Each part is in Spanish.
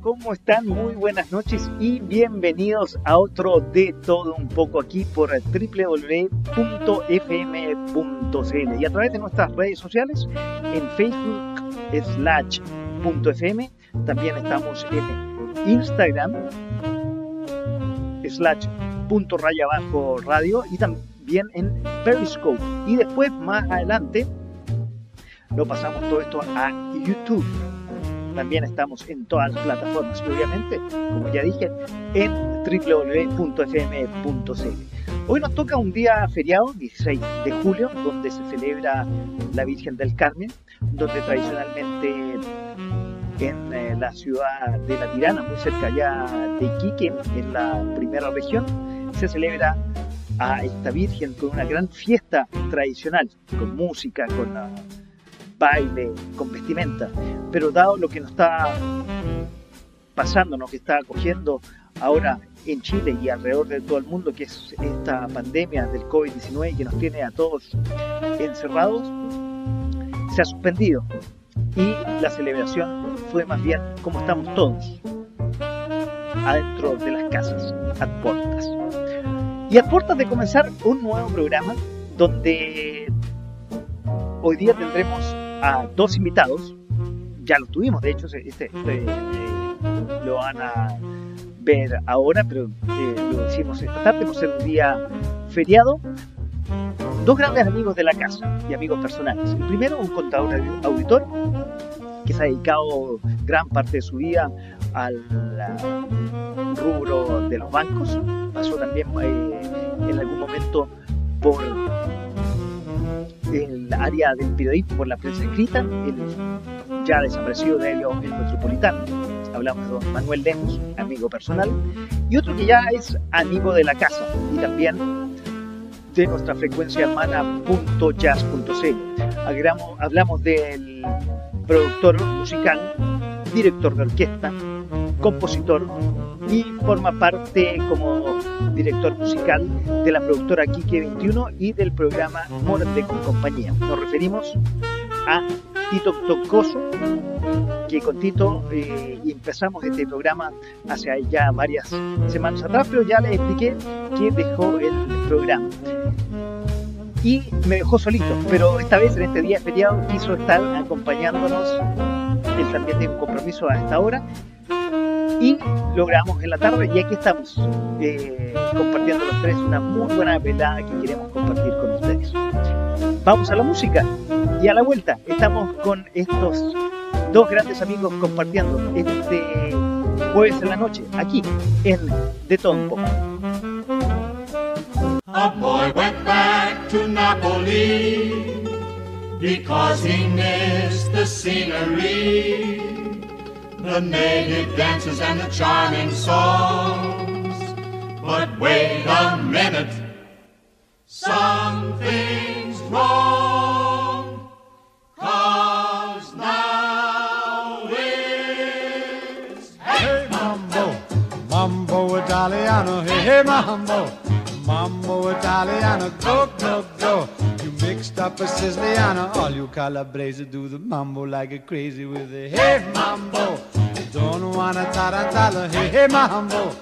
¿Cómo están? Muy buenas noches y bienvenidos a otro de todo un poco aquí por www.fm.cl y a través de nuestras redes sociales en Facebook slash .fm, también estamos en Instagram slash punto raya abajo radio y también en Periscope y después más adelante lo pasamos todo esto a YouTube también estamos en todas las plataformas y obviamente, como ya dije, en www.fm.cl. Hoy nos toca un día feriado, 16 de julio, donde se celebra la Virgen del Carmen, donde tradicionalmente en eh, la ciudad de La Tirana, muy cerca allá de Iquique, en la primera región, se celebra a esta Virgen con una gran fiesta tradicional, con música, con baile, con vestimenta. Pero dado lo que nos está pasando, lo que está acogiendo ahora en Chile y alrededor de todo el mundo, que es esta pandemia del COVID-19 que nos tiene a todos encerrados, se ha suspendido. Y la celebración fue más bien como estamos todos, adentro de las casas, a puertas. Y a puertas de comenzar un nuevo programa donde hoy día tendremos a dos invitados. Ya lo tuvimos, de hecho, este, este eh, lo van a ver ahora, pero eh, lo hicimos esta tarde por ser un día feriado. Dos grandes amigos de la casa y amigos personales. El primero, un contador auditor que se ha dedicado gran parte de su vida al rubro de los bancos. Pasó también eh, en algún momento por el área del periodismo por la prensa escrita, el ya desaparecido de ellos el metropolitano. Hablamos de don Manuel Lemos, amigo personal, y otro que ya es amigo de la casa y también de nuestra frecuencia hermana Hablamos, hablamos del productor musical, director de orquesta, compositor y forma parte como director musical de la productora Kike 21 y del programa Morate con compañía. Nos referimos a Tito Tocoso, que con Tito eh, empezamos este programa hace ya varias semanas atrás, pero ya les expliqué que dejó el programa. Y me dejó solito, pero esta vez en este día feriado quiso estar acompañándonos. Él también tiene un compromiso a esta hora y logramos en la tarde y aquí estamos eh, compartiendo los tres una muy buena velada que queremos compartir con ustedes. Vamos a la música y a la vuelta estamos con estos dos grandes amigos compartiendo este jueves en la noche aquí en De Todo. A boy went back to Napoli because he missed the scenery. The native dances and the charming songs. But wait a minute, something's wrong. Cause now it's hey, mambo, mambo Italiano, hey, hey mambo, mambo Italiano, go, go, go. Mixed up a Siciliana, all you Calabrese do the mambo like a crazy with a hey mambo. Don't wanna tarantella, hey, hey, mambo.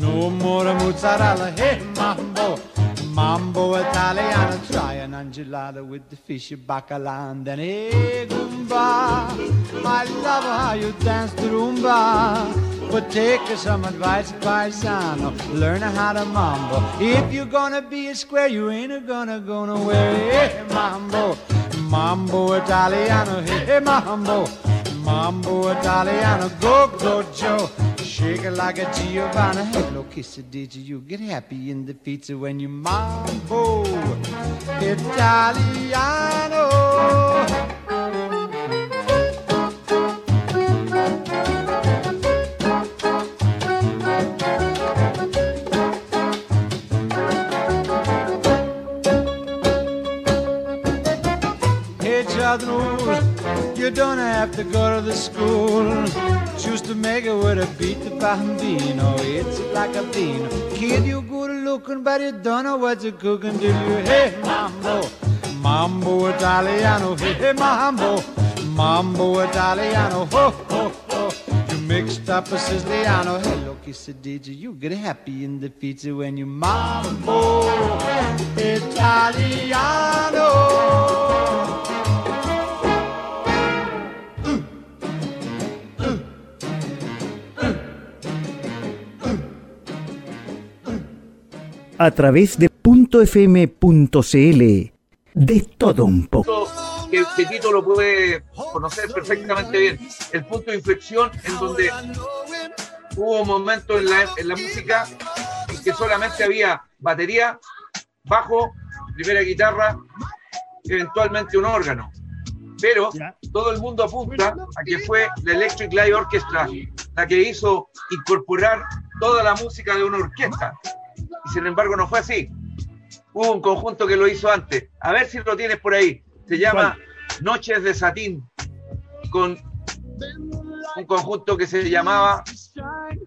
No more mozzarella, hey, mambo. Mambo Italiano, try an angelada with the fish bacala and then hey, Goomba. I love how you dance the rumba. But take some advice, paisano. Learn how to mambo. If you're gonna be a square, you ain't gonna go nowhere. Hey, mambo, mambo Italiano, hey, mambo. Mambo Italiano, go go Joe. Shake it like a Giovanna. Hello, kiss it, did you get happy in the pizza when you mambo Italiano? Hey, other you don't have to go to the school. Choose to make it with a beat the bambino. It's like a bean. Kid, you good looking, but you don't know what you're cooking. Do you? Hey, mambo, mambo Italiano. Hey, hey mambo, mambo Italiano. Ho, ho, ho. You mixed up a Siciliano. Hey, look, he said, did you? You get happy in the pizza when you mambo Italiano. A través de .fm.cl de todo un poco. Que, que, Tito lo puede conocer perfectamente bien. El punto de inflexión en donde hubo un momento en la, en la música en que solamente había batería, bajo, primera guitarra, eventualmente un órgano. Pero todo el mundo apunta a que fue la Electric Light Orchestra la que hizo incorporar toda la música de una orquesta y sin embargo no fue así. Hubo un conjunto que lo hizo antes. A ver si lo tienes por ahí. Se llama Noches de Satín, con un conjunto que se llamaba...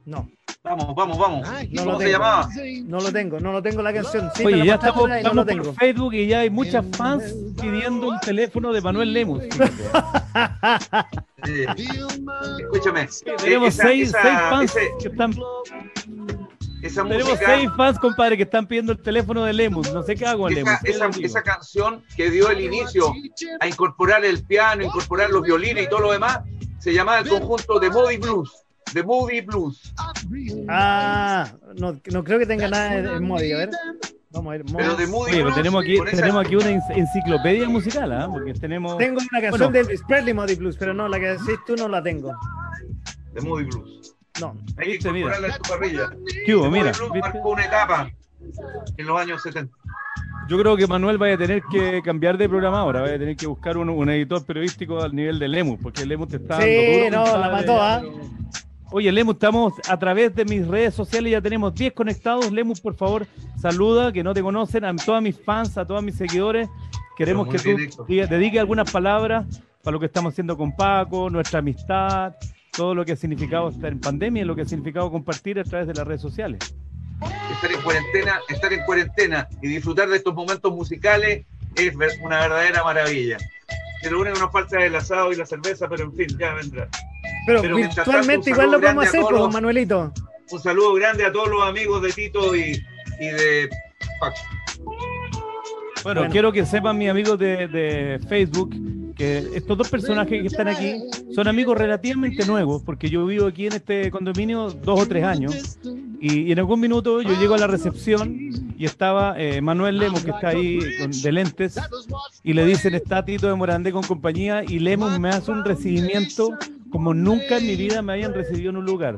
No. Vamos, vamos, vamos. No ¿Cómo lo se tengo. llamaba? No lo tengo, no lo tengo la canción. Sí, Oye, la ya estamos, una y no estamos lo por tengo. Facebook y ya hay muchas fans pidiendo el teléfono de Manuel Lemus. Eh, escúchame. Tenemos esa- seis, esa- seis fans ese- que están. Esa Tenemos música, seis fans, compadre, que están pidiendo el teléfono de Lemus. No sé qué hago en Lemus. esa, ¿qué esa- canción que dio el inicio a incorporar el piano, incorporar los violines y todo lo demás, se llamaba el conjunto de Moody Blues. De Moody Blues. Ah, no, no creo que tenga nada de Modi. A ver. Vamos a ver. Pero de. Moody Oye, Blues. tenemos aquí, tenemos aquí una en- enciclopedia musical, ¿ah? Porque tenemos. Tengo una canción Bueno. de Elvis Presley, Modi Blues, pero no, la que decís tú no la tengo. De Moody Blues. No. Hay que mira. incorporarla en tu parrilla. ¿Qué hubo? Mira, marcó una etapa en los años 70. Yo creo que Manuel vaya a tener que cambiar de programa ahora, vaya a tener que buscar un, un editor periodístico al nivel de Lemus, porque Lemus te está dando Sí, duro, no, la mató, ¿ah? Oye, Lemus, estamos a través de mis redes sociales, ya tenemos 10 conectados. Lemus, por favor, saluda, que no te conocen, a todos mis fans, a todos mis seguidores. Queremos que tú dediques algunas palabras para lo que estamos haciendo con Paco, nuestra amistad, todo lo que ha significado estar en pandemia y lo que ha significado compartir a través de las redes sociales. Estar en cuarentena, estar en cuarentena y disfrutar de estos momentos musicales es una verdadera maravilla. Que lo único que nos falta es el asado y la cerveza, pero en fin, ya vendrá. Pero, Pero virtualmente igual lo podemos hacer, pues, los- Manuelito. Un saludo grande a todos los amigos de Tito y, y de Paco. Bueno, Bueno. quiero que sepan mis amigos de, de Facebook que estos dos personajes que están aquí son amigos relativamente nuevos, porque yo vivo aquí en este condominio dos o tres años, y, y en algún minuto yo llego a la recepción y estaba eh, Manuel Lemos, que está ahí con, de lentes, y le dicen, está Tito de Morandé con compañía, y Lemos me hace un recibimiento como nunca en mi vida me habían recibido en un lugar.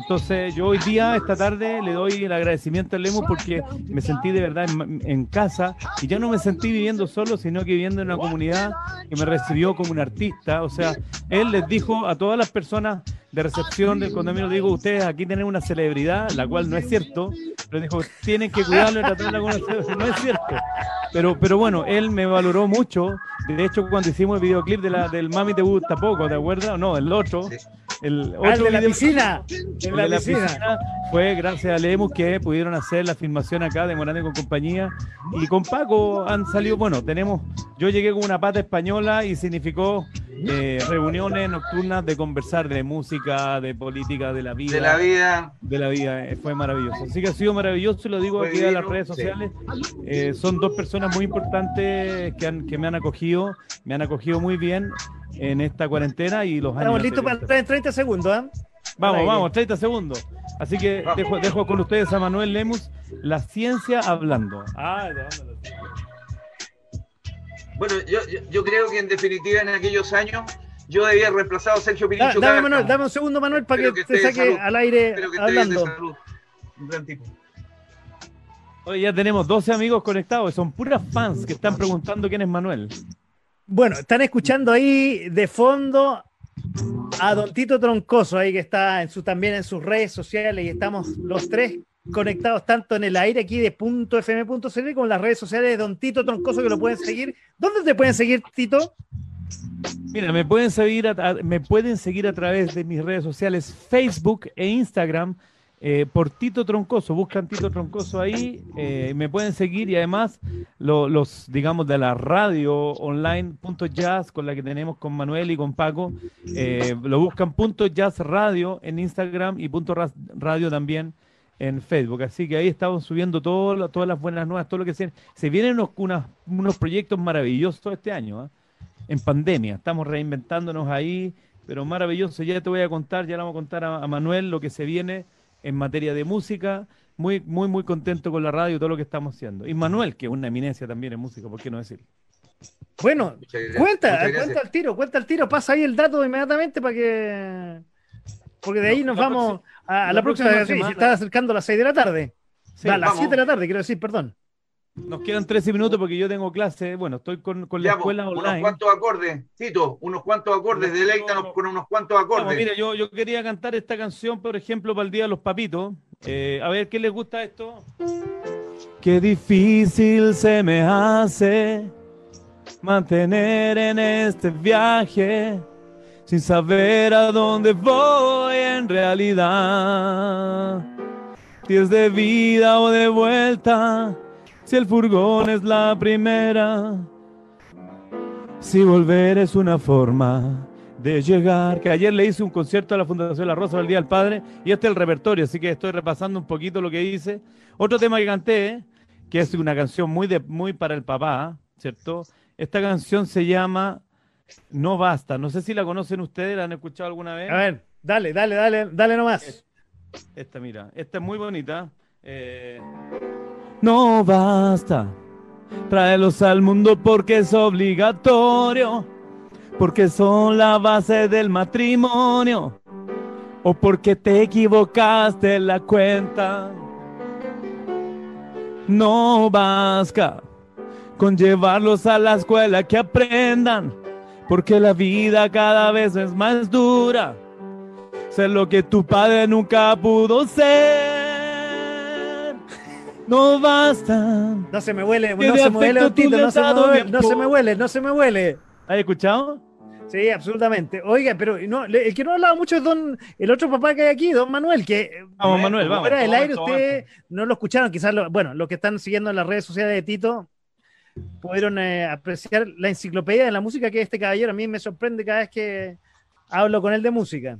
Entonces yo hoy día, esta tarde, le doy el agradecimiento a Lemos porque me sentí de verdad en, en casa y ya no me sentí viviendo solo, sino que viviendo en una comunidad que me recibió como un artista. O sea, él les dijo a todas las personas de recepción del condominio, digo, ustedes aquí tienen una celebridad, la cual no es cierto, pero dijo, tienen que cuidarlo y tratarla como una celebridad. No es cierto. Pero, pero bueno, él me valoró mucho. De hecho, cuando hicimos el videoclip de la, del Mami te gusta poco, ¿te acuerdas? No, el otro. Sí. El Ah, el otro de la piscina. el En de la la piscina. piscina fue gracias a Lemus que pudieron hacer la filmación acá de Morande con compañía y con Paco han salido, bueno, tenemos, yo llegué con una pata española y significó eh, reuniones nocturnas de conversar de música, de política, de la vida, De la vida, de la vida, eh, fue maravilloso. Así que ha sido maravilloso y lo digo Fue aquí a las redes sí. sociales. Eh, son dos personas muy importantes que, han, que me han acogido, me han acogido muy bien en esta cuarentena y los años. Estamos listos para entrar en 30 segundos, ¿ah? Vamos, vamos, 30 segundos. Así que dejo, dejo con ustedes a Manuel Lemus, La Ciencia Hablando. Ah, bueno, yo, yo, yo creo que en definitiva en aquellos años yo debía haber reemplazado a Sergio Da- Pirincho dame, Cárcamo. Manuel, dame un segundo, Manuel, para que, Espero que te saque salud. al aire Espero que esté bien de hablando. salud. Un gran tipo. Oye, ya tenemos 12 amigos conectados, son puras fans que están preguntando quién es Manuel. Bueno, están escuchando ahí de fondo a Don Tito Troncoso, ahí que está en su, también en sus redes sociales y estamos los tres conectados tanto en el aire aquí de .fm.cl como en las redes sociales de Don Tito Troncoso que lo pueden seguir. ¿Dónde te pueden seguir, Tito? Mira, me pueden seguir me pueden seguir a través de mis redes sociales Facebook e Instagram eh, por Tito Troncoso. Buscan Tito Troncoso ahí, eh, me pueden seguir y además lo- los, digamos, de la radio online punto jazz con la que tenemos con Manuel y con Paco, eh, lo buscan punto jazz radio en Instagram y punto radio también en Facebook. Así que ahí estamos subiendo todo todas las buenas nuevas, todo lo que se, se vienen unos, unos proyectos maravillosos este año. ¿ah? en pandemia. Estamos reinventándonos ahí, pero maravilloso. Ya te voy a contar, ya le vamos a contar a Manuel lo que se viene en materia de música. Muy, muy, muy contento con la radio y todo lo que estamos haciendo. Y Manuel, que es una eminencia también en música, ¿por qué no decir? Bueno, cuenta, cuenta el tiro, cuenta el tiro, pasa ahí el dato inmediatamente para que. Porque de ahí No, nos la vamos a, a la, la próxima. próxima semana- se está acercando a las 6 de la tarde. Sí, a las vamos. 7 de la tarde, quiero decir, perdón. Nos quedan 13 minutos porque yo tengo clase. Bueno, estoy con, con la Ya, escuela unos cuantos acordes, Tito, unos cuantos acordes, deleítanos con unos cuantos acordes. mira, yo, yo quería cantar esta canción, por ejemplo, para el Día de los Papitos. Eh, a ver, ¿qué les gusta esto? Qué difícil se me hace mantener en este viaje sin saber a dónde voy en realidad. Si es de vida o de vuelta, si el furgón es la primera, si volver es una forma de llegar. Que ayer le hice un concierto a la Fundación La Rosa del Día del Padre y este es el repertorio, así que estoy repasando un poquito lo que hice. Otro tema que canté, que es una canción muy, de, muy para el papá, ¿cierto? Esta canción se llama No Basta. No sé si la conocen ustedes, la han escuchado alguna vez. A ver, dale, dale, dale, dale nomás. Esta, mira, esta es muy bonita. Eh, no basta, tráelos al mundo porque es obligatorio, porque son la base del matrimonio, o porque te equivocaste la cuenta. No basta con llevarlos a la escuela que aprendan, porque la vida cada vez es más dura ser lo que tu padre nunca pudo ser. No basta. No se me huele, no se me huele, no se me huele, no se me huele, no se me huele. ¿Has escuchado? Sí, absolutamente. Oiga, pero no, el que no ha hablado mucho es don, el otro papá que hay aquí, don Manuel, que eh, Vamos, Manuel, vamos. fuera del aire ustedes no lo escucharon, quizás, lo- bueno, los que están siguiendo en las redes sociales de Tito pudieron eh, apreciar la enciclopedia de la música que este caballero a mí me sorprende cada vez que hablo con él de música.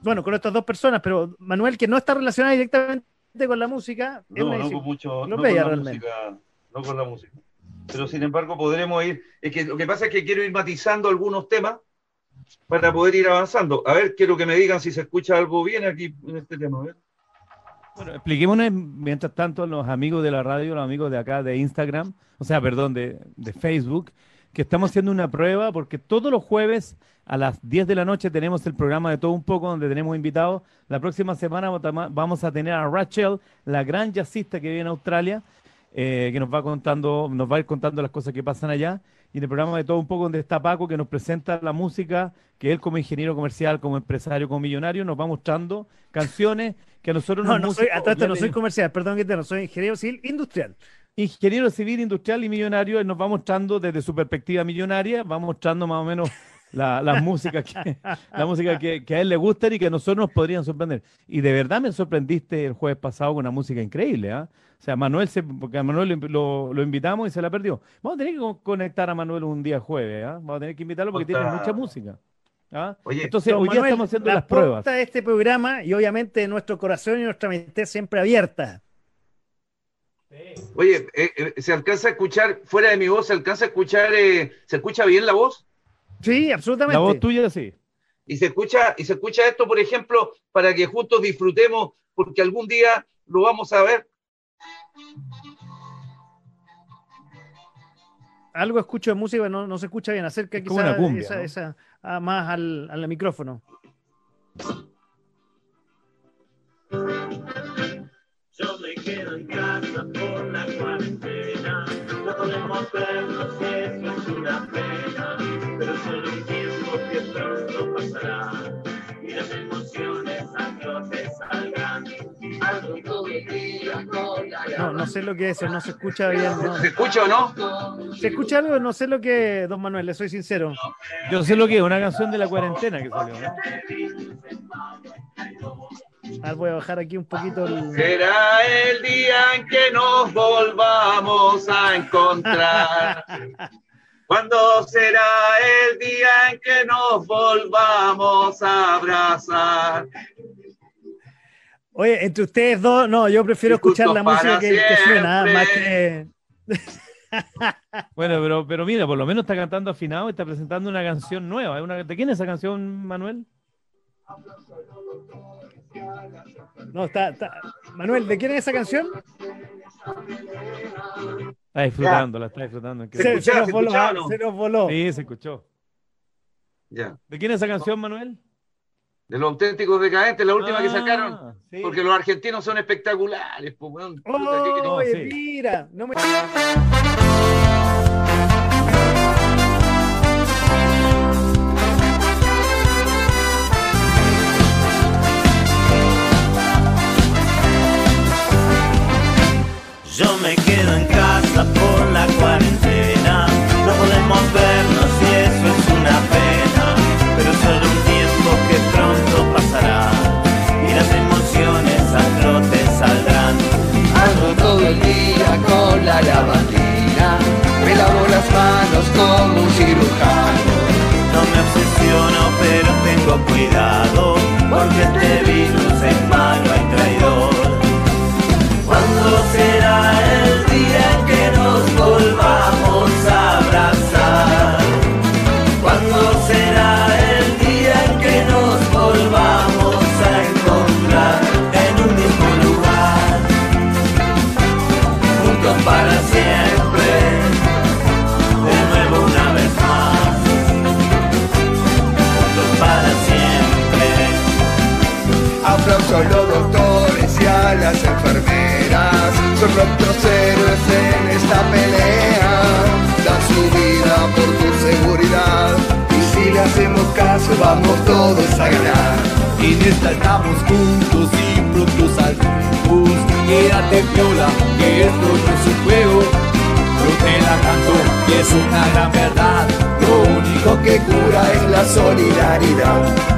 Bueno, con estas dos personas, pero Manuel, que no está relacionado directamente con la música, No, no con mucho, no con la realmente. música, no con la música. Pero sin embargo podremos ir. Es que lo que pasa es que quiero ir matizando algunos temas para poder ir avanzando. A ver, quiero que me digan si se escucha algo bien aquí en este tema. a ver. Bueno, expliquémonos mientras tanto a los amigos de la radio, los amigos de acá de Instagram, o sea, perdón, de, de Facebook, que estamos haciendo una prueba porque todos los jueves a las 10 de la noche tenemos el programa de todo un poco donde tenemos invitados. La próxima semana vamos a tener a Rachel, la gran jazzista que vive en Australia, eh, que nos va contando, nos va a ir contando las cosas que pasan allá. Y en el programa de todo un poco donde está Paco, que nos presenta la música, que él como ingeniero comercial, como empresario, como millonario, nos va mostrando canciones que a nosotros No, nos no soy, a todo esto no soy comercial, perdón que te no soy ingeniero civil industrial. ingeniero civil, industrial y millonario, él nos va mostrando desde su perspectiva millonaria, va mostrando más o menos la, las músicas que, la música que, que a él le gustan y que a nosotros nos podrían sorprender. Y de verdad me sorprendiste el jueves pasado con una música increíble, ¿ah? O sea, Manuel, se, porque a Manuel lo, lo- invitamos y se la perdió. Vamos a tener que co- conectar a Manuel un día jueves, ¿ah? Vamos a tener que invitarlo porque tiene mucha música. ¿ah? Oye, Entonces, hoy día Manuel, estamos haciendo la las pruebas. de este programa y obviamente nuestro corazón y nuestra mente siempre abierta. Oye, eh, eh, ¿se alcanza a escuchar, fuera de mi voz, se alcanza a escuchar, eh, se escucha bien la voz? Sí, absolutamente. La voz tuya, sí. Y se escucha, y se escucha esto, por ejemplo, para que juntos disfrutemos, porque algún día lo vamos a ver. Algo escucho de música, no, no se escucha bien. Acerca Es quizás esa, ¿no? esa- ah, más al, al micrófono. No, no sé lo que es eso, no se escucha bien. no. ¿Se escucha o no? ¿Se escucha algo? No sé lo que es, don Manuel, le soy sincero. Yo sé lo que es, una canción de la cuarentena que salió, ¿no? A ver, voy a bajar aquí un poquito el... Será el día en que nos volvamos a encontrar. ¿Cuándo será el día en que nos volvamos a abrazar? Oye, entre ustedes dos, no, yo prefiero escuchar la música que, que suena, más que... Bueno, pero, pero mira, por lo menos está cantando afinado y está presentando una canción nueva. ¿Es una- ¿De quién es esa canción, Manuel? No, está, está- Manuel, ¿de quién es esa canción? Está disfrutándola, está disfrutando. ¿Se nos se voló, escuchaba o no? se nos voló. Sí, se escuchó. Ya. ¿De quién es esa canción, Manuel? De los auténticos decadentes, la última que Ah, sacaron. sí. Porque los argentinos son espectaculares. pues, weón. Puta, ¿qué querés? Oye, sí. mira, no me... No me obsesiono, pero tengo cuidado. Porque este virus es malo A los doctores y a las enfermeras, son nuestros héroes en esta pelea. Dan su vida por tu seguridad, y si le hacemos caso vamos todos a ganar. En esta estamos juntos y pronto saldremos. Quédate viola, que esto no es un juego. Yo te la canto y es una gran verdad. Lo único que cura es la solidaridad.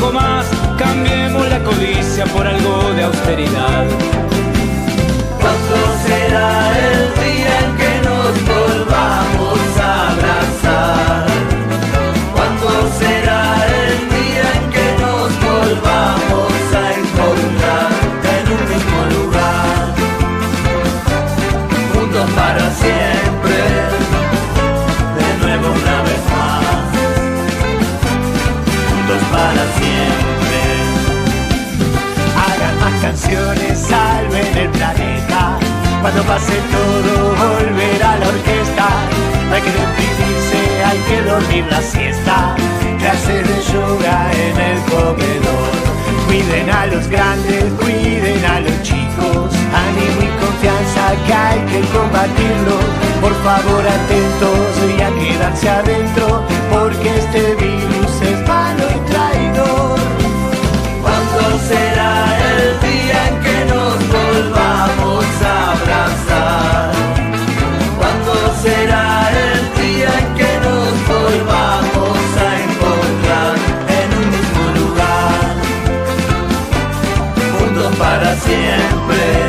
poco más, cambiemos la codicia por algo de austeridad. Salven el planeta. Cuando pase todo, volverá la orquesta. No hay que deprimirse, hay que dormir la siesta. Clases de yoga en el comedor. Cuiden a los grandes, cuiden a los chicos. Ánimo y confianza que hay que combatirlo. Por favor, atentos y a quedarse adentro. Porque este virus siempre,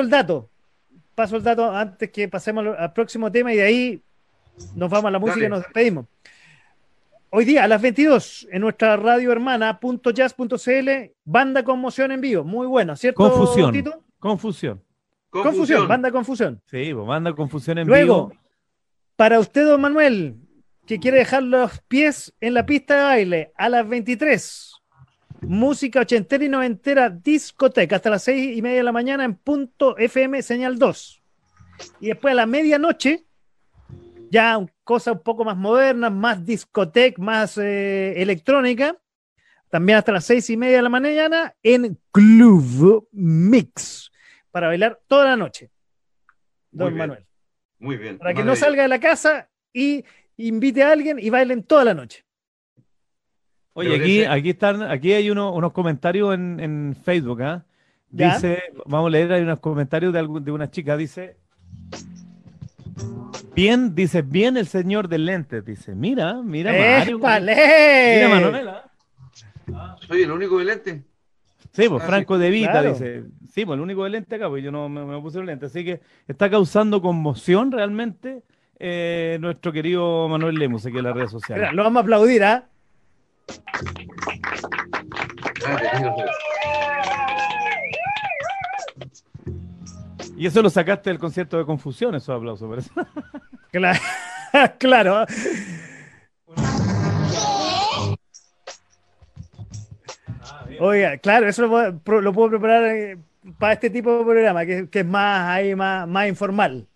paso el dato. Paso el dato antes que pasemos al- próximo tema y de ahí nos vamos a la música Dale. y nos despedimos. Hoy día a las 22 en nuestra radio hermana .jazz.cl banda conmoción en vivo, muy bueno, ¿cierto? Confusión. Tito? Confusión. Confusión, banda confusión. Sí, pues manda confusión en Luego, vivo. para usted, don Manuel, que quiere dejar los pies en la pista de baile a las 23, música ochentera y noventera, discoteca, hasta las seis y media de la mañana en punto FM señal 2. Y después a la medianoche, ya cosas un poco más modernas, más discoteca, más eh, electrónica, también hasta las seis y media de la mañana en Club Mix, para bailar toda la noche. Don. Manuel. Muy bien. Para que no salga de la casa y invite a alguien y bailen toda la noche. Oye, aquí, aquí están, aquí hay uno- unos comentarios en, en Facebook, ¿ah? Ya. Dice, vamos a leer, hay unos comentarios de, algún- de una chica, dice. Bien, dice, bien el señor del lente, dice, mira, mira, Mario, mira Manuela. Soy el único de lente. Sí, pues Ah, Franco De Vita claro. dice, sí, pues el único de lente acá, pues yo no me, me puse el lente, así que está causando conmoción realmente eh, nuestro querido Manuel Lemus aquí en las redes sociales. Mira, lo vamos a aplaudir, ¿ah? Y eso lo sacaste del concierto de confusión, esos aplausos. Claro. Oiga, claro, eso lo puedo, lo puedo preparar eh, para este tipo de programa, que, que es más ahí, más, más informal.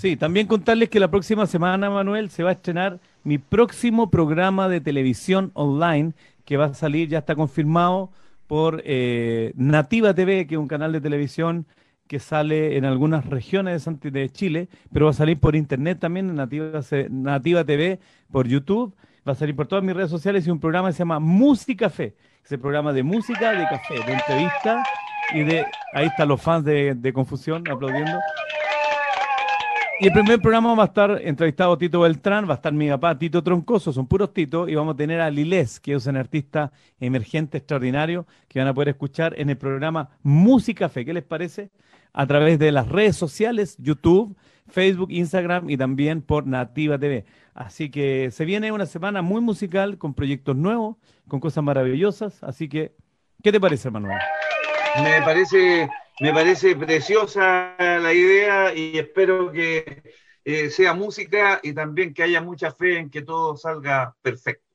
Sí, también contarles que la próxima semana, Manuel, se va a estrenar mi próximo programa de televisión online que va a salir, ya está confirmado por eh, Nativa TV, que es un canal de televisión que sale en algunas regiones de, Chile, pero va a salir por internet también Nativa, Nativa TV, por YouTube, va a salir por todas mis redes sociales y un programa que se llama Música Fe, es el programa de música, de café, de entrevista y de, ahí están los fans de, de Confusión aplaudiendo. Y el primer programa va a estar entrevistado Tito Beltrán, va a estar mi papá Tito Troncoso, son puros Tito, y vamos a tener a Lilés, que es un artista emergente extraordinario, que van a poder escuchar en el programa Música Fe. ¿Qué les parece? A través de las redes sociales, YouTube, Facebook, Instagram y también por Nativa TV. Así que se viene una semana muy musical, con proyectos nuevos, con cosas maravillosas. Así que, ¿qué te parece, Manuel? Me parece, me parece preciosa la idea y espero que eh, sea música y también que haya mucha fe en que todo salga perfecto.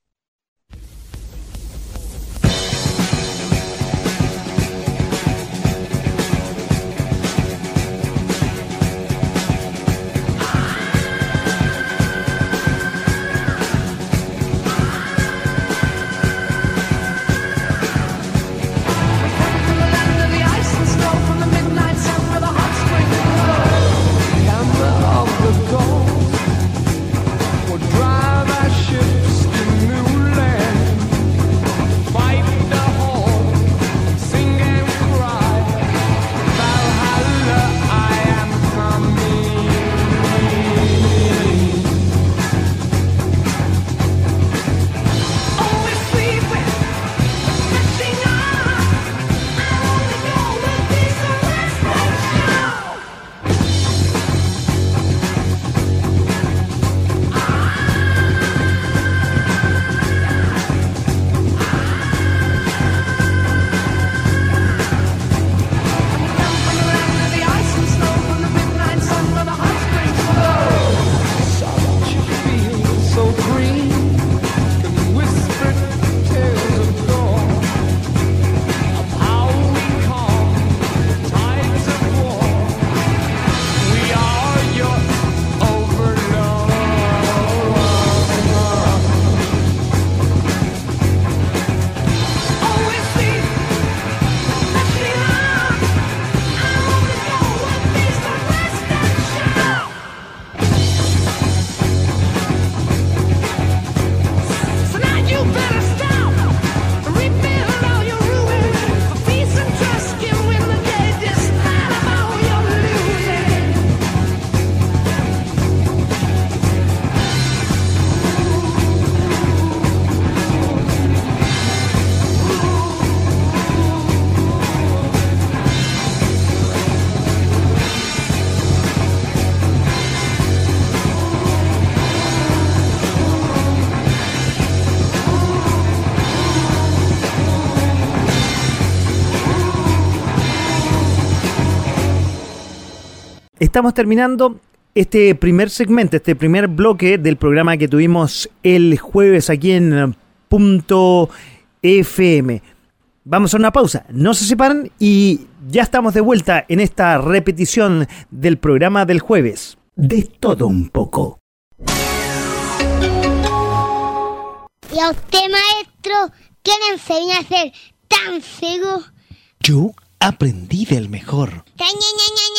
Estamos terminando este primer segmento, este primer bloque del programa que tuvimos el jueves aquí en Punto FM. Vamos a una pausa, no se separan y ya estamos de vuelta en esta repetición del programa del jueves. De todo un poco. ¿Y a usted, maestro, qué le enseña a ser tan ciego? Yo aprendí del mejor. Ta, ña, ña, ña, ña.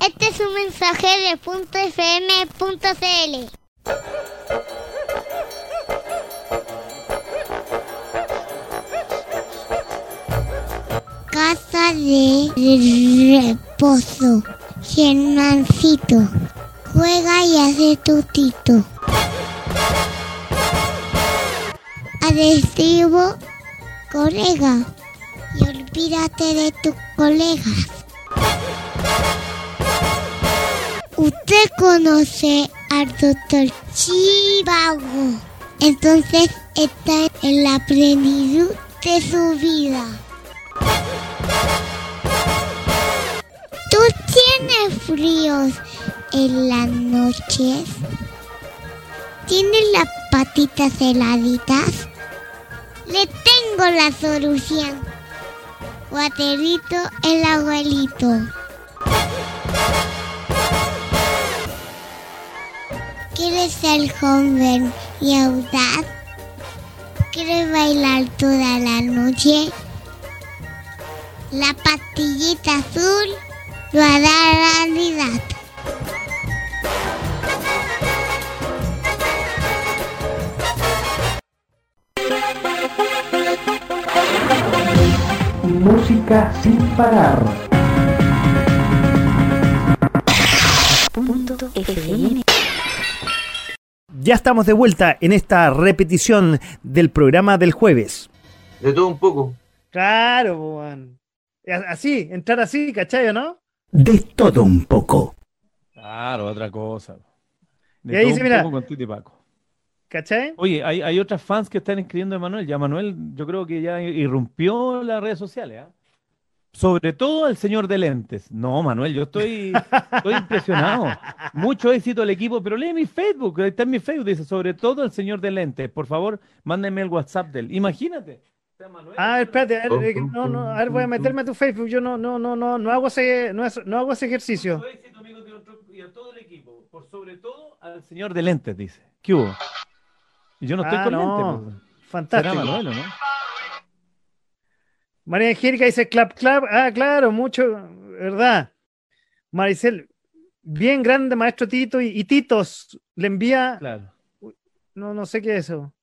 Este es un mensaje de .fm.cl. Casa de reposo. Germancito. Juega y hace tutito. Adhesivo, colega. Y olvídate de tus colegas. Usted conoce al doctor Chivago. Entonces está en la plenitud de su vida. ¿Tú tienes fríos en las noches? ¿Tienes las patitas heladitas? Le tengo la solución. Guaterito el abuelito. ¿Quieres ser joven y audaz? ¿Quieres bailar toda la noche? La pastillita azul lo hará realidad. Música sin parar. Punto FM. Ya estamos de vuelta en esta repetición del programa del jueves. De todo un poco. Claro. A- Así, entrar así, ¿cachai o no? De todo un poco. Claro, otra cosa. De Y ahí todo dice, un mira. poco con Titi Paco. ¿Cachai? Oye, hay, hay otras fans que están escribiendo a Manuel. Ya Manuel, yo creo que ya irrumpió las redes sociales, ¿ah? Sobre todo el señor de lentes. No, Manuel, yo estoy, estoy impresionado. Mucho éxito al equipo, pero lee mi Facebook, está en mi Facebook, dice, sobre todo el señor de lentes. Por favor, mándenme el WhatsApp de él. Imagínate. Ah, espérate, a ver, eh, no, no, a ver, voy a meterme a tu Facebook. Yo no, no, no, no, no hago ese, no, es- no hago ese ejercicio. Mucho éxito, amigos de otro- y a todo el equipo. Por sobre todo al señor de lentes, dice. ¿Qué hubo? Y yo no estoy Ah, con no, lentes. pues. Fantástico. ¿Será Manuel o no? María Angélica dice clap, clap. Ah, claro, mucho, ¿verdad? Maricel, bien grande, maestro Tito. Y, y Titos le envía, Claro. no, no sé qué es eso.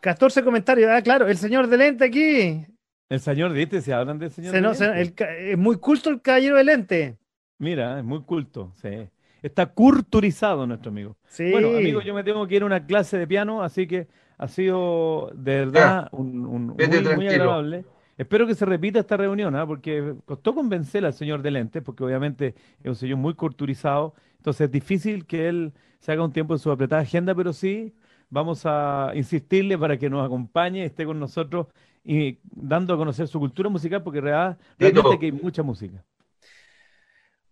14 comentarios. Ah, claro, el señor de lente aquí. El señor, ¿viste? Se hablan del señor Se de no- el es muy culto el caballero de lente. Mira, es muy culto, sí. Está culturizado nuestro amigo. Sí. Bueno, amigo, yo me tengo que ir a una clase de piano, así que ha sido de verdad un, muy, muy agradable. Espero que se repita esta reunión, ¿ah? porque costó convencer al señor de lentes, porque obviamente es un señor muy culturizado, entonces es difícil que él se haga un tiempo en su apretada agenda, pero sí vamos a insistirle para que nos acompañe, esté con nosotros y dando a conocer su cultura musical, porque real- realmente aquí hay mucha música.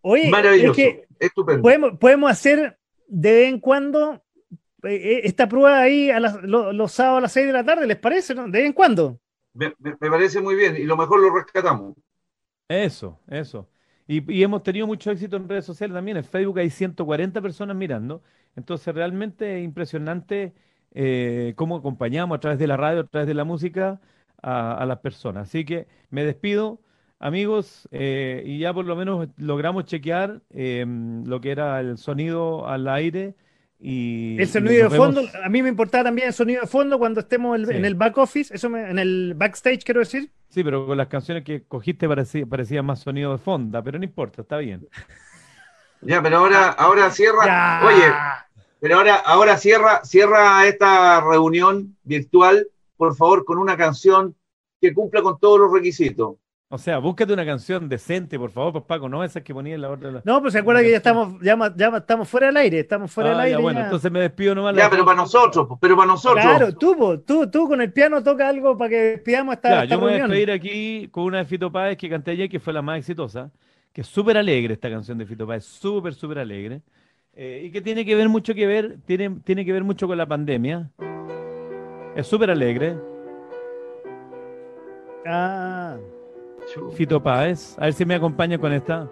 Oye, Maravilloso, es que estupendo. podemos, podemos hacer de vez en cuando eh, eh, esta prueba ahí a las- lo- los sábados a las 6 de la tarde, ¿les parece? no? De vez en cuando. Me, me- me parece muy bien y lo mejor lo rescatamos. Eso, eso. Y, y hemos tenido mucho éxito en redes sociales también. En Facebook hay 140 personas mirando. Entonces, realmente es impresionante eh, cómo acompañamos a través de la radio, a través de la música a, a las personas. Así que me despido, amigos, eh, y ya por lo menos logramos chequear eh, lo que era el sonido al aire. Y, El y sonido de fondo, a mí me importaba también el sonido de fondo cuando estemos el- Sí. en el back office, eso me- en el backstage, quiero decir. Sí, pero con las canciones que cogiste parecía, parecía más sonido de fonda, pero no importa, está bien. Ya, pero ahora, ahora cierra. Ya. Oye, pero ahora, ahora cierra, cierra esta reunión virtual, por favor, con una canción que cumpla con todos los requisitos. O sea, búscate una canción decente, por favor, pues Paco, no esas que ponía en la otra. No, pues se acuerda que ya estamos, ya, ya estamos fuera del aire, estamos fuera del Ah, aire. ya, bueno, ya. entonces me despido nomás. Ya, la- pero para nosotros, pero para nosotros. Claro, tú, tú, tú con el piano toca algo para que despidamos esta, Ya, esta yo me voy a despedir aquí con una de Fito Páez que canté ayer, que fue la más exitosa, que es súper alegre esta canción de Fito Páez, súper, súper alegre, eh, y que tiene que ver mucho que ver, tiene, tiene que ver mucho con la pandemia. Es súper alegre. Ah, Fito Páez, a ver si me acompaña con esta.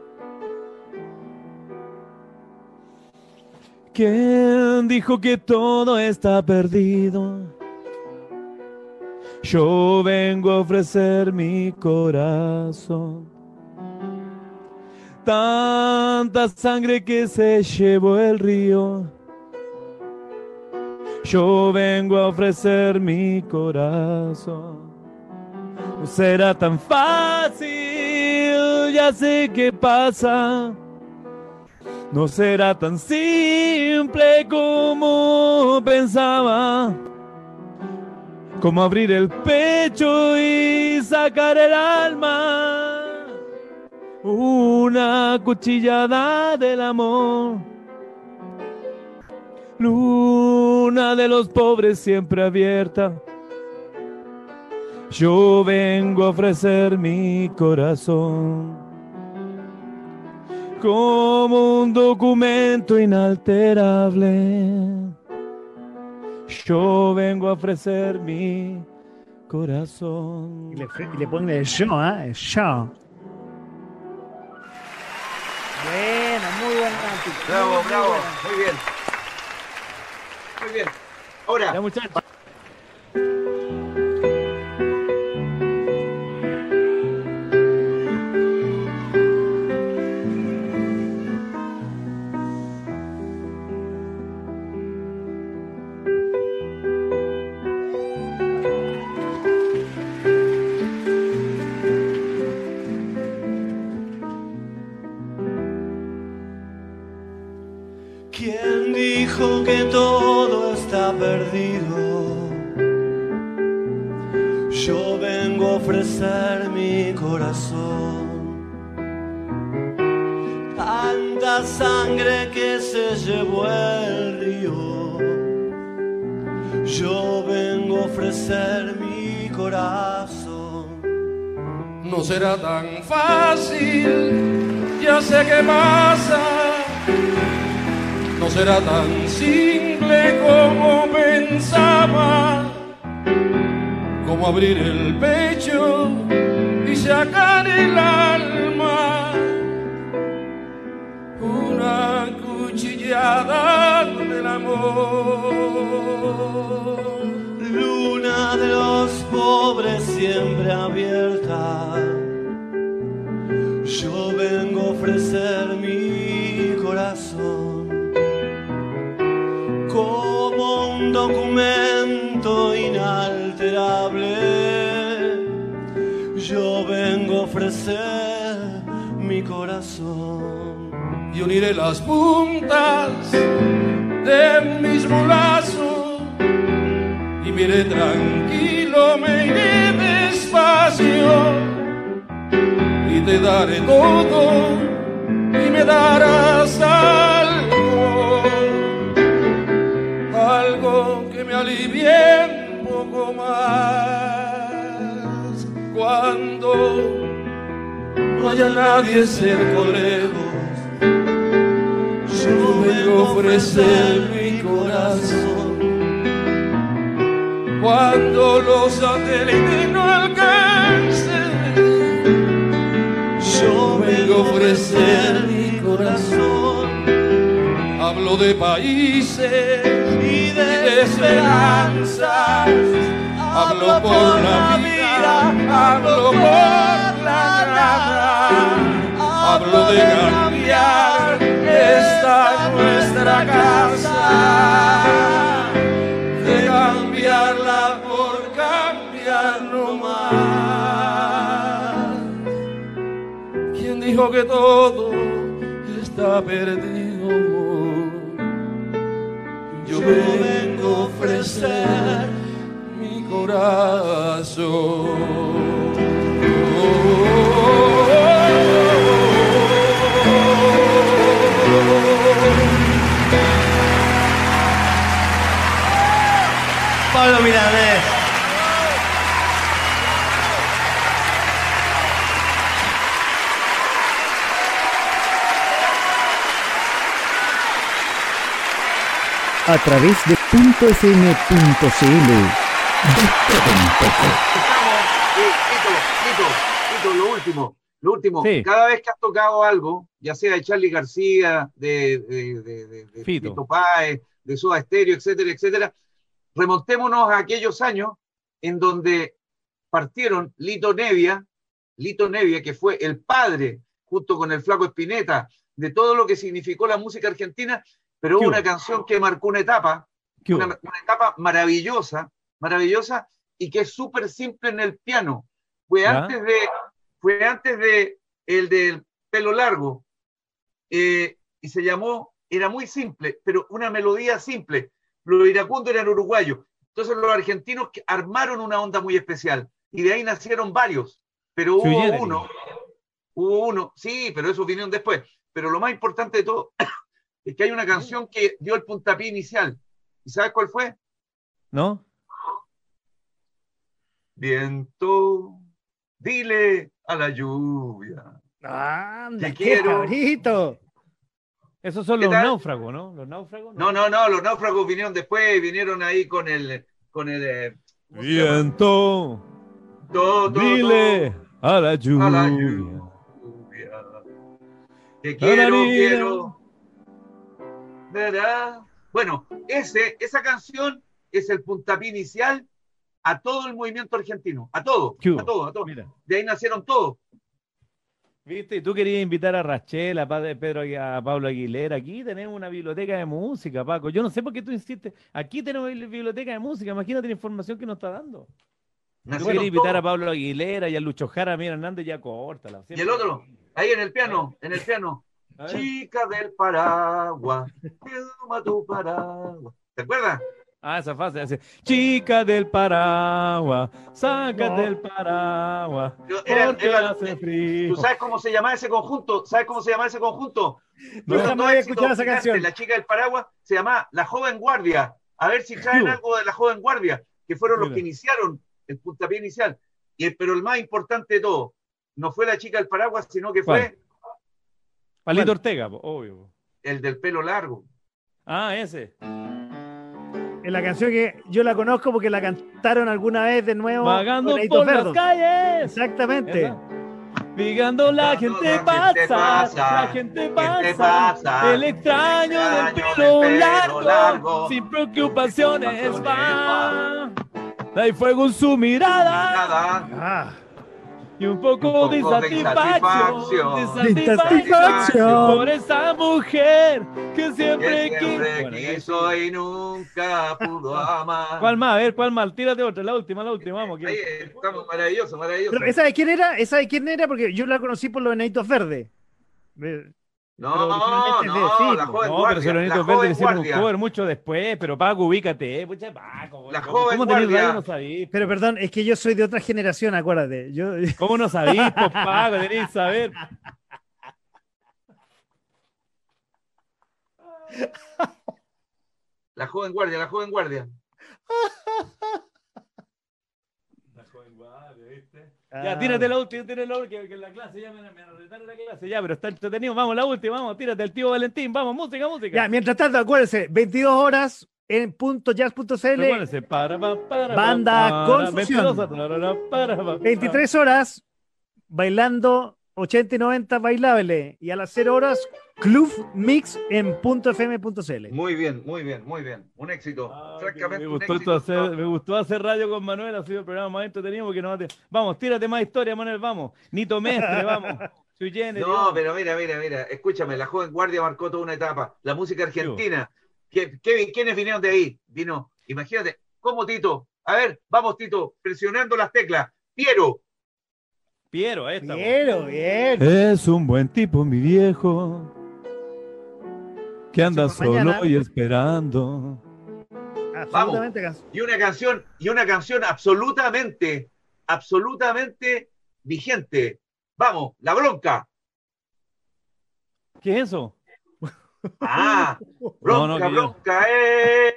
¿Quién dijo que todo está perdido? Yo vengo a ofrecer mi corazón. Tanta sangre que se llevó el río. Yo vengo a ofrecer mi corazón. No será tan fácil, ya sé qué pasa. No será tan simple como pensaba. Como abrir el pecho y sacar el alma. Una cuchillada del amor. Luna de los pobres siempre abierta. Yo vengo a ofrecer mi corazón como un documento inalterable. Yo vengo a ofrecer mi corazón. y le, y le pone el show, ¿ah? El show. Bueno, muy buena. Nancy, Bravo, muy, bravo, buena. muy bien. Muy bien. Ahora, Ya, muchachos. Será tan simple como pensaba, como abrir el pecho y sacar el alma. Una cuchillada del amor. Luna de los pobres siempre abierta. Uniré las puntas de mis lazos y me iré tranquilo, me iré despacio y te daré todo y me darás algo, algo que me alivie un poco más cuando no haya nadie cerca o lejos. Yo vengo a ofrecer mi corazón. Cuando los satélites no alcancen, yo vengo a ofrecer mi corazón. Hablo de países y de esperanzas. Hablo por la vida, hablo por la nada. Hablo de cambiar esta nuestra casa. De cambiarla por cambiar no más. ¿Quién dijo que todo está perdido? Yo vengo a ofrecer mi corazón. Pablo Milanés. A través de punto .fm.cl. un poco. Estamos, eh, esto, esto, lo último lo último. Sí. Cada vez que has tocado algo, ya sea de Charlie García, de, de, de, de- Fito. Fito Páez, de Soda Stereo, etcétera, etcétera, remontémonos a aquellos años en donde partieron Lito Nevia, Lito Nevia, que fue el padre, junto con el Flaco Espineta, de todo lo que significó la música argentina, pero una canción que marcó una etapa, ¿Qué una, etapa maravillosa, maravillosa, y que es súper simple en el piano. Fue ¿Ya? antes de, fue antes de el del pelo largo, eh, y se llamó, era muy simple, pero una melodía simple. Los iracundos eran uruguayos. Entonces los argentinos armaron una onda muy especial, y de ahí nacieron varios, pero hubo uno, hubo uno, sí, pero esos vinieron después. Pero lo más importante de todo es que hay una canción que dio el puntapié inicial. ¿Y sabes cuál fue? ¿No? Viento, dile a la lluvia. ¡Anda, Te qué quiero. cabrito! Esos son ¿Qué los tal? náufragos, ¿no? Los náufragos. No, no, no, los náufragos vinieron después, vinieron ahí con el, con el, eh. Viento, Todo, todo, dile a la a lluvia. la lluvia. Te quiero, quiero. Dará. Bueno, ese, esa canción es el puntapié inicial a todo el movimiento argentino, a todo, a todo, a todo. Mira. De ahí nacieron todos. ¿Viste? Tú querías invitar a Rachel, a Pedro, a Pablo Aguilera. Aquí tenemos una biblioteca de música, Paco. Yo no sé por qué tú insistes. Aquí tenemos biblioteca de música. Imagínate la información que nos está dando. Nacieron querías invitar a Pablo Aguilera y a Lucho Jara, mira, Hernández ya córtala. Y el otro, ahí en el piano, en el piano. Chica del paraguas, toma tu paraguas. ¿Te acuerdas? Ah, esa fase. hace, Chica del paraguas, sácate No. el paraguas. Yo- era- porque era- hace frío. ¿Tú sabes cómo se llama ese conjunto? ¿Sabes cómo se llama ese conjunto? No. Dos había escuchado esa canción. La chica del paraguas se llama La Joven Guardia. A ver si traen algo de La Joven Guardia, que fueron los que iniciaron el puntapié inicial. Y el- pero el más importante de todo, no fue la chica del paraguas, sino que fue Palito ¿Cuál? Ortega, obvio. el del pelo largo. Ah, ese. Es la canción que yo la conozco porque la cantaron alguna vez de nuevo. Vagando por las calles. Exactamente. Vigando la gente la pasa, gente pasa, la gente pasa, el extraño del pelo del pelo largo, largo, sin preocupaciones preocupaciones va. Hay fuego en su mirada. Ah, y un poco, Un poco de de satisfacción, de satisfacción. satisfacción por esa mujer que siempre, Que quiso. Bueno, quiso y nunca pudo amar. ¿Cuál más? A ver, ¿cuál más? Tírate otra, la última, la última, vamos. Ahí estamos maravilloso, maravilloso. pero ¿esa de quién era? ¿Esa de quién era? Porque yo la conocí por los Enanitos Verdes. No, pero no, sí, la joven No, pero guardia. los la Nenitos Verdes joven le hicieron un guardia. cover mucho después, pero Paco, ubícate, eh, pucha, Paco. La ¿cómo- joven ¿Cómo tenés guardia. radio no sabís? Pero perdón, es que yo soy de otra generación, acuérdate. Yo, ¿Cómo no sabís, pues, Paco? Tenés que saber. La joven guardia, la joven guardia. La joven guardia, ¿viste? Ya, tírate la última, tírate la última, que en la clase ya me, me la clase, ya, pero está entretenido. Vamos, la última, vamos, tírate el tío Valentín, vamos, música, música. Ya, mientras tanto, acuérdense, 22 horas en punto jazz.cl, para, para, para, Banda Confusión. 22, para, para, para, 23 horas bailando 80 y 90 bailable y a las 0 horas Club Mix en punto .fm.cl. Muy bien, muy bien, muy bien. Un éxito. Ah, Francamente, me un gustó, éxito. esto hacer, me gustó hacer radio con Manuel, ha sido el programa más entretenido porque no Vamos, tírate más historia, Manuel, vamos. Nito Mestre, vamos. Sui generis, No, pero mira, mira, mira, escúchame, la joven guardia marcó toda una etapa. La música argentina. ¿Qué- qué- ¿Quiénes vinieron de ahí? Vino, imagínate, ¿cómo Tito? A ver, vamos Tito, presionando las teclas. Piero, Piero, ahí está. Bien, bien. Es un buen tipo, mi viejo, que anda mañana. solo y esperando. Absolutamente canción. y una canción, y una canción absolutamente, absolutamente vigente. Vamos, la bronca. ¿Qué es eso? Ah, bronca, no, que yo- bronca, eh.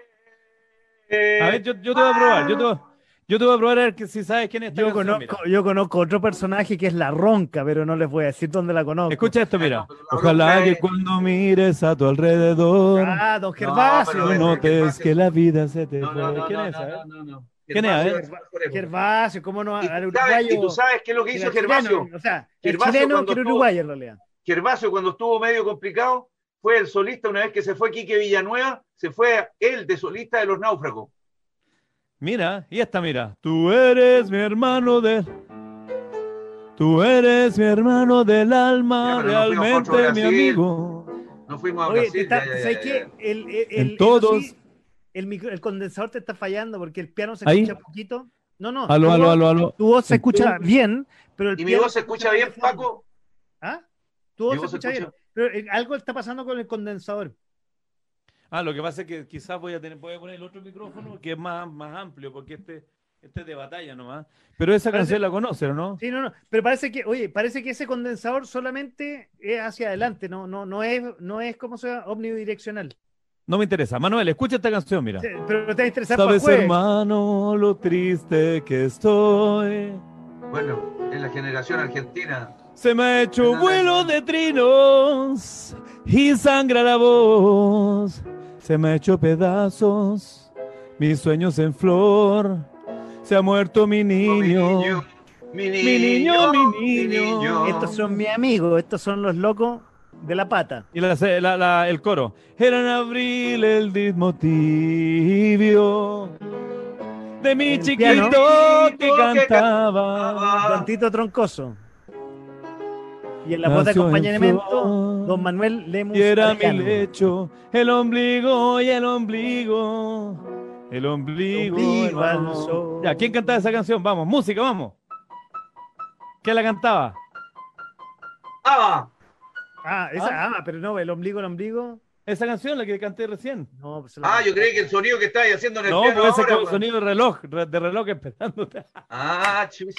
A ver, ver, yo, yo te voy a probar. Yo te voy, yo te voy a probar a ver que si sabes quién es esta Yo canción, conozco, mira. yo conozco otro personaje que es La Ronca, pero no les voy a decir dónde la conozco. Escucha esto, mira. la Ojalá que es- cuando mires a tu alrededor Ah, don Gervasio. no es- notes que la vida se te No, fue. ¿Quién no, es no, eh? no, no, no. ¿Quién es, a ver? Gervasio. Gervasio, ¿cómo no? ¿Y Al tú sabes- uruguayo. ¿Y tú sabes qué es lo que hizo Gervasio? O sea, el Gervasio chileno cuando que uruguayo en realidad. Gervasio, cuando estuvo medio complicado, fue el solista una vez que se fue Quique Villanueva, se fue él de solista de los náufragos. Mira, y esta, mira. Tú eres mi hermano del. Tú eres mi hermano del alma, Ya, no realmente mi amigo. No fuimos a Oye, Brasil. te está- ya, ya, ya, ¿sabes qué? El, el, el- En eso todos. sí, el, micro- el condensador te está fallando porque el piano se Ahí. escucha poquito. No, no. Aló, tu aló, voz- aló, aló. Tu voz se escucha bien, pero el ¿Y mi piano voz se escucha bien. Paco? ¿Ah? Tu voz Mi se voz se escucha bien. Pero eh, algo está pasando con el condensador. Ah, lo que pasa es que quizás voy a tener, voy a poner el otro micrófono que es más, más amplio, porque este, este es de batalla nomás. Pero esa Parece- canción la conoce, ¿o no? Sí, no, no. Pero parece que, oye, parece que ese condensador solamente es hacia adelante, no, no, no es, no es como sea omnidireccional. No me interesa. Manuel, escucha esta canción, mira. Sí, Pero te va a interesar Sabes, hermano, lo triste que estoy. Bueno, en la generación argentina. Se me ha hecho vuelo de trinos y sangra la voz. Se me ha hecho pedazos, mis sueños en flor. Se ha muerto mi Mi niño. mi niño, mi niño. Estos son mis amigos, estos son los locos de la pata. Y la- la- la- el coro. Era en abril el ritmo tibio de mi El chiquito piano. que cantaba. Don Tito Troncoso. Y en la voz de acompañamiento. Don Manuel Lemus. Y era mi lecho, el ombligo y el ombligo. El ombligo. Ombligo al sol. Ya, ¿quién cantaba esa canción? Vamos, música, vamos. ¿Quién la cantaba? ¡Ah! Ah, esa, ah, pero no, el ombligo, el ombligo. Esa canción, la que canté recién. No, pues Ah, yo creí que el sonido que estabas haciendo en el No, piano pues ese ahora, es como weón. sonido de reloj, re- de reloj esperándote. Ah, chus.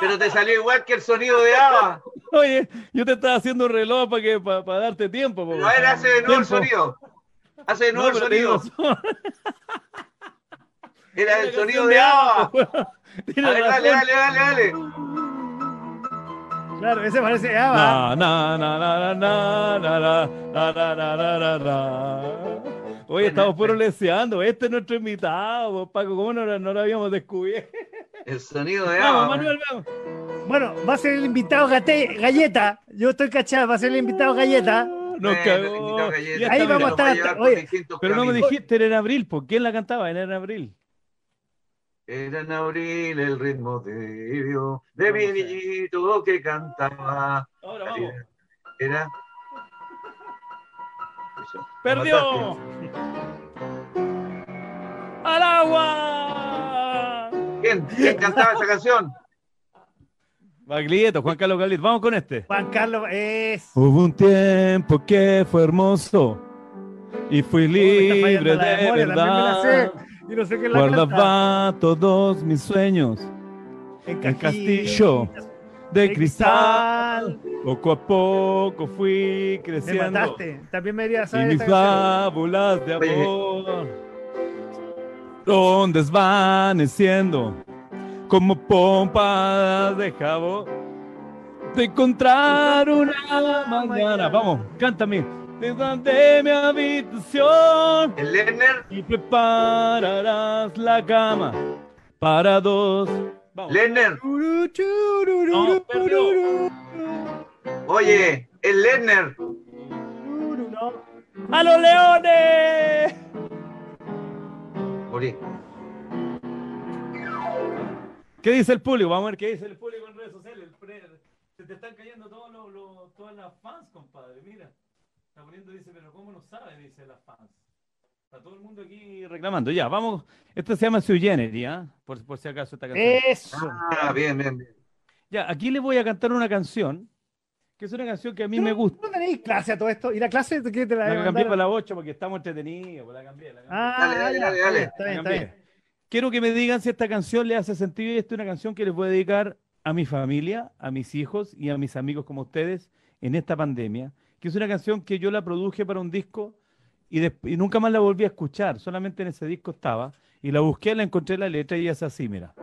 Pero te salió igual que el sonido de Ava. Oye, yo te estaba haciendo un reloj para que para, para darte tiempo. Porque... A ver, hace de nuevo el sonido. Hace de nuevo el sonido. Era el sonido de Ava. Dale, dale, dale, dale. Claro, ese parece Ava. Na, na, na, Oye, estamos puro leseando. Este es nuestro invitado, Paco. ¿Cómo no lo habíamos descubierto? El sonido de Vamos, Ava. Manuel, vamos. Bueno, va a ser el invitado gate, Galleta. Yo estoy cachado, va a ser el invitado Galleta. Nos cagó. Ahí vamos a estar hasta- oye, Pero no me dijiste, era en abril. ¿Por quién la cantaba? Era en abril. Era en abril el ritmo tibio de mi niñito que cantaba. Ahora vamos. Era. Eso. ¡Perdió! ¡Al agua! ¿Quién? ¿Quién cantaba esa canción? Baglietto, Juan Carlos Baglietto. Vamos con este. Juan Carlos es. Hubo un tiempo que fue hermoso y fui me libre de memoria, me la sé. verdad. Y no sé quién la canta. Guardaba todos mis sueños en castillo de cristal. Poco a poco fui Me creciendo mataste. También me debería y saber mis fábulas de Oye. Son desvaneciendo como pompas de jabón de encontrar una mañana. Vamos, cántame. Desde mi habitación El Lerner. y prepararás la cama para dos. Vamos. Lerner. No, perdió. Oye, el Lerner. ¡A los leones! Morí. ¿Qué dice el público? Vamos a ver qué dice el público en redes sociales. Se te están cayendo todos los, los- todas las fans, compadre. Mira. Está poniendo, dice, pero ¿cómo no sabe? Dice las fans. Está todo el mundo aquí reclamando. Ya, vamos. Esto se llama Sui Generis. Por, por si acaso esta canción. Eso. Ah, bien, bien, bien. Ya, aquí les voy a cantar una canción, que es una canción que a mí me gusta. ¿No tenéis clase a todo esto? ¿Y la clase de qué te la La cambié para la 8 porque estamos entretenidos. pues la cambié, la cambié. Ah, Dale, dale, ya, dale, está dale. bien, Está bien, La está bien. Quiero que me digan si esta canción le hace sentido y esta es una canción que les voy a dedicar a mi familia, a mis hijos y a mis amigos como ustedes en esta pandemia, que es una canción que yo la produje para un disco y, y nunca más la volví a escuchar, solamente en ese disco estaba. Y la busqué, la encontré la letra y es así, mira.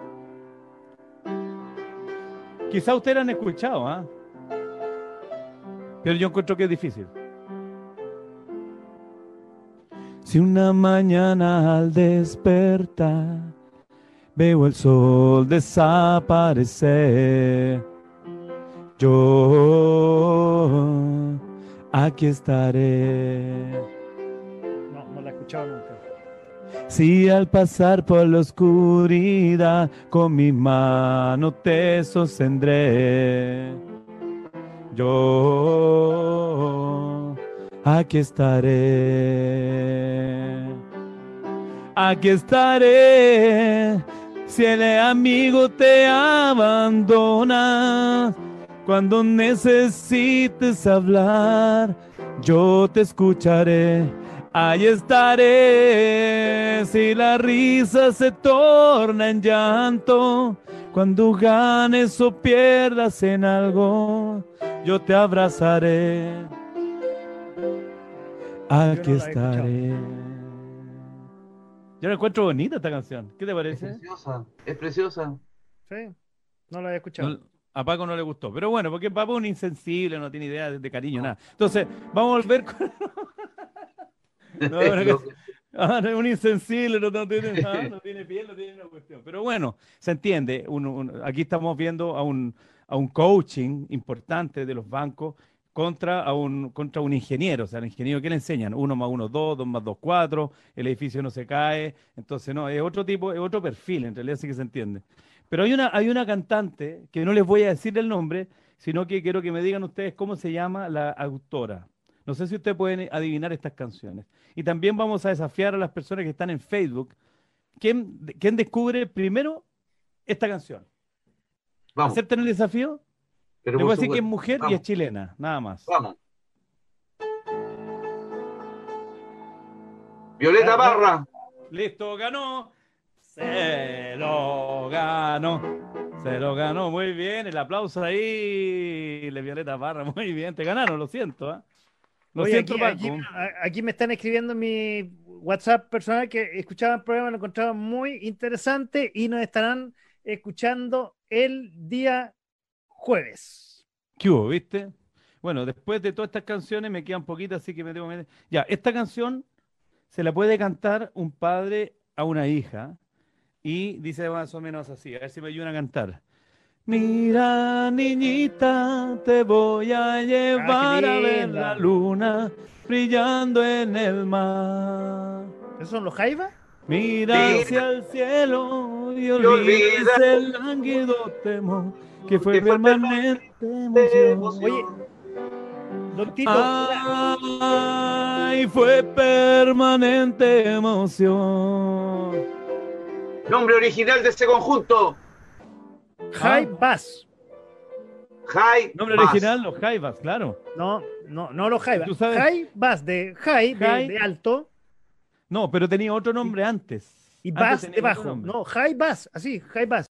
Quizá ustedes la han escuchado, ¿ah? Pero yo encuentro que es difícil. Si una mañana al despertar veo el sol desaparecer, yo aquí estaré. No, no la he escuchado nunca. Si al pasar por la oscuridad con mi mano te sostendré, yo aquí estaré. Aquí estaré si el amigo te abandona. Cuando necesites hablar, yo te escucharé. Ahí estaré si la risa se torna en llanto. Cuando ganes o pierdas en algo, yo te abrazaré. Aquí estaré. Yo la encuentro bonita esta canción. ¿Qué te Es parece? preciosa, es preciosa. Sí, no la había escuchado. No, a Paco no le gustó. Pero bueno, porque Paco es un insensible, no tiene idea de, de cariño, nada. Entonces, vamos a volver con. No, pero que- Ah, no, un insensible, no, no tiene, ah, no tiene piel, no tiene una cuestión. Pero bueno, se entiende. Un- un- aquí estamos viendo a un, a un coaching importante de los bancos contra, a un, contra un ingeniero. O sea, el ingeniero, ¿qué le enseñan? Uno más uno, dos, dos más dos, cuatro, el edificio no se cae. Entonces, no, es otro tipo, es otro perfil, en realidad sí que se entiende. Pero hay una, hay una cantante que no les voy a decir el nombre, sino que quiero que me digan ustedes cómo se llama la autora. No sé si ustedes pueden adivinar estas canciones. Y también vamos a desafiar a las personas que están en Facebook. ¿Quién, quién descubre primero esta canción? Vamos, ¿Aceptan el desafío? pero Les voy a decir que es mujer y es chilena, nada más. Vamos. Violeta Parra. Listo, ganó. Se lo ganó. Se lo ganó, muy bien. El aplauso ahí. Le Violeta Parra, muy bien. Te ganaron, lo siento. ¿ah? Lo Oye, siento, aquí, Paco. aquí- me están escribiendo en mi WhatsApp personal que escuchaban el programa, lo encontraban muy interesante y nos estarán escuchando el día jueves. ¿Qué hubo, viste? Bueno, después de todas estas canciones me quedan poquitas, así que me tengo que meter- Ya, esta canción se la puede cantar un padre a una hija y dice más o menos así, a ver si me ayudan a cantar. Mira, niñita, te voy a llevar a ver la luna brillando en el mar. ¿Esos son los Jaivas? Mira Sí. hacia el cielo y olvida olvides el lánguido temor que fue que fue permanente de emoción. Oye, Don Tito. Ay, fue permanente emoción. Nombre original de ese conjunto. High Bass. High Nombre Bass. original, los Jaivas, claro. No, no, no los. ¿Tú sabes? High Bass de high, de- High. de, alto, No, pero tenía otro nombre antes. Y Antes Bass tenía de otro bajo. nombre. No, High Bass, así, High Bass.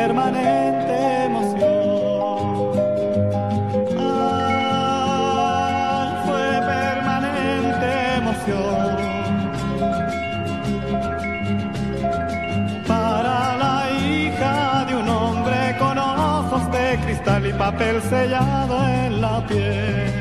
permanente emoción. Ah, fue permanente emoción. Para la hija de un hombre con ojos de cristal y papel sellado en la piel.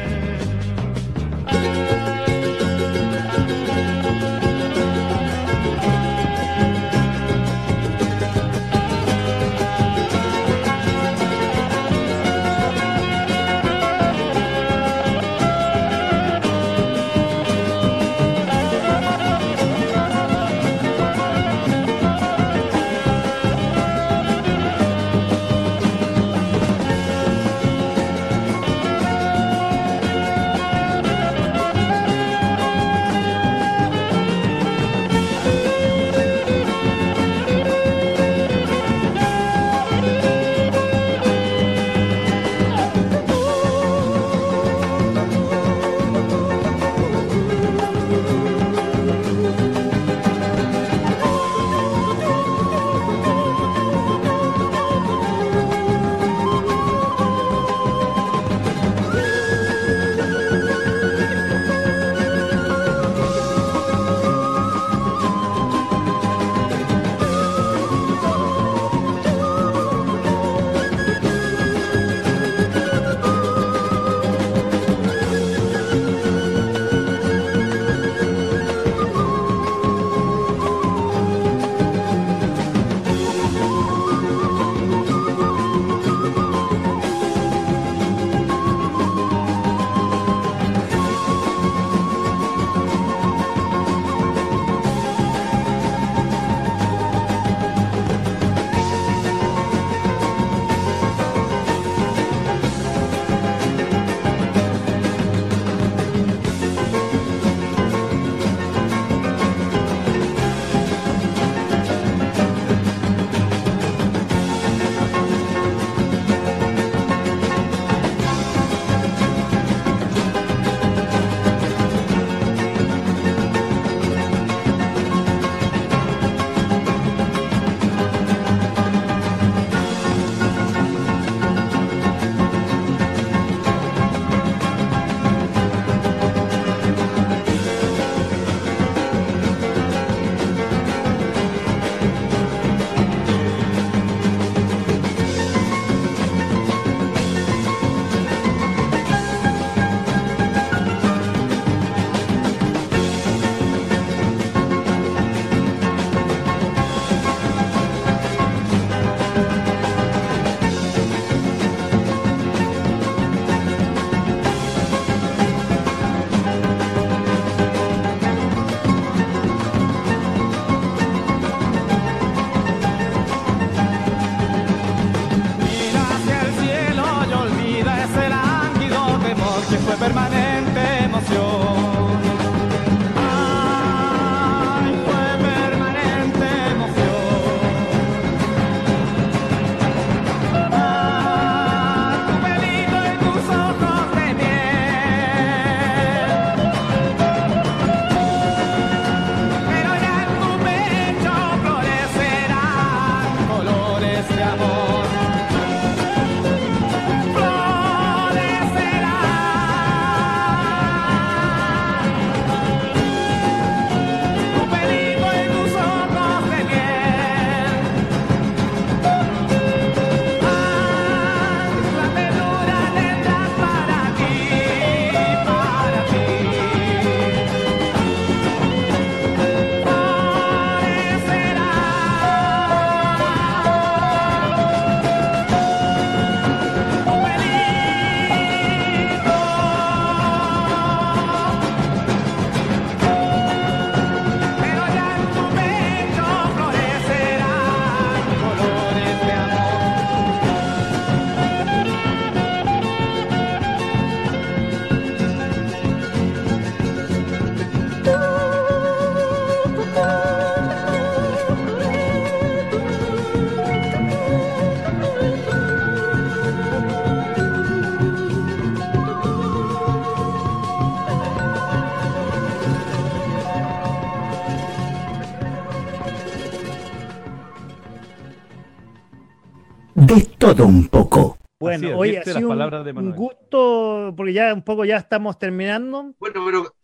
un poco. Bueno, hoy ha sido un, un, gusto, porque ya un poco ya estamos terminando. Bueno, pero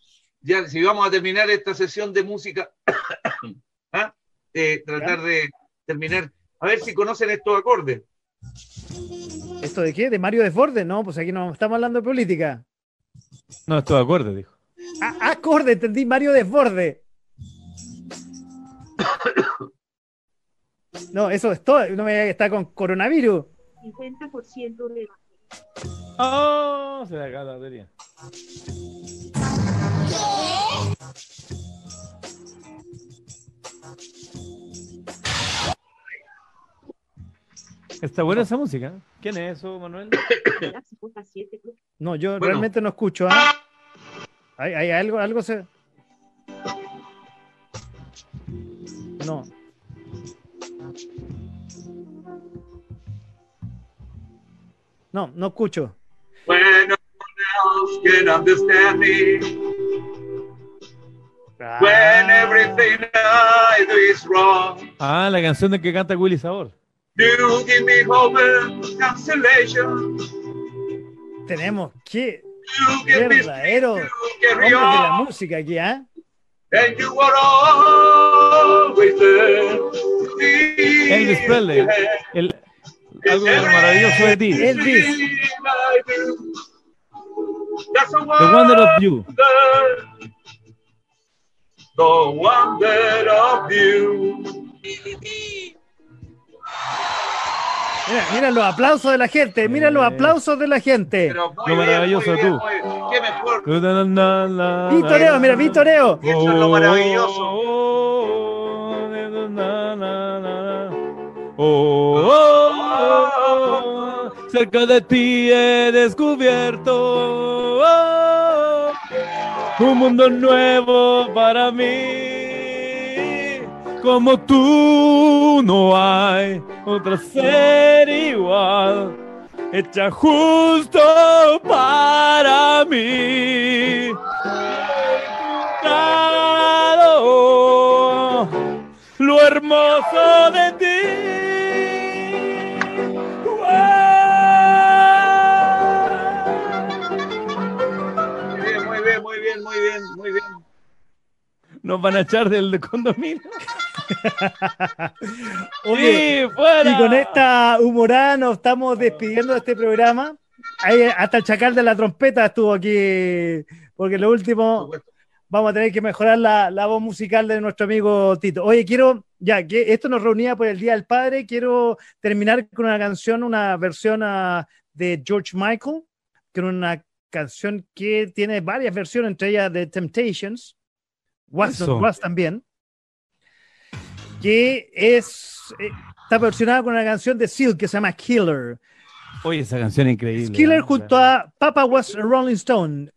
ya si vamos a terminar esta sesión de música, ¿Ah? Eh, tratar de terminar. A ver si conocen estos acordes. ¿Esto de qué? ¿De Mario Desbordes? No, pues aquí no estamos hablando de política. No, estos acordes, dijo. Ah, acorde, entendí, Mario Desbordes. no, eso es todo. No me diga que está con coronavirus. 50% de ¡Oh! Se le acaba la batería. Está buena esa música. ¿Quién es eso, Manuel? No, yo Bueno. realmente no escucho. ¿ah? ¿Hay, hay algo, algo se. No. No, no escucho. When no one else can understand me. When everything I do is wrong. Ah, la canción de que canta Willy Sabor. You give me hope and consolation. Tenemos que verdadero hombre de la música aquí, ¿ah? And you are always there. to be Elvis Presley. El, algo maravilloso de ti. That's a The Wonder of You. The wonder of you. Mira, mira los aplausos de la gente, mira los aplausos de la gente. Lo maravilloso de tú. Qué mejor. Vitoreo, mira, Vitoreo. Eso es lo maravilloso. Oh, oh, oh, oh, cerca de ti he descubierto oh, un mundo nuevo para mí. Como tú no hay otra ser igual, hecha justo para mí. Lo hermoso de ti. Nos van a echar del condominio. Oye, Sí, fuera. Y con esta humorada nos estamos despidiendo de este programa. Ahí, hasta el chacal de la trompeta estuvo aquí, porque lo último vamos a tener que mejorar la, la voz musical de nuestro amigo Tito. Oye, quiero, ya que esto nos reunía por el Día del Padre, quiero terminar con una canción, una versión ah, de George Michael, que es una canción que tiene varias versiones, entre ellas de Temptations, Was Eso. Not Was también que es eh, está versionada con una canción de Seal que se llama Killer. Oye, esa canción es increíble. Killer ¿eh? junto a Papa Was a Rolling Stone.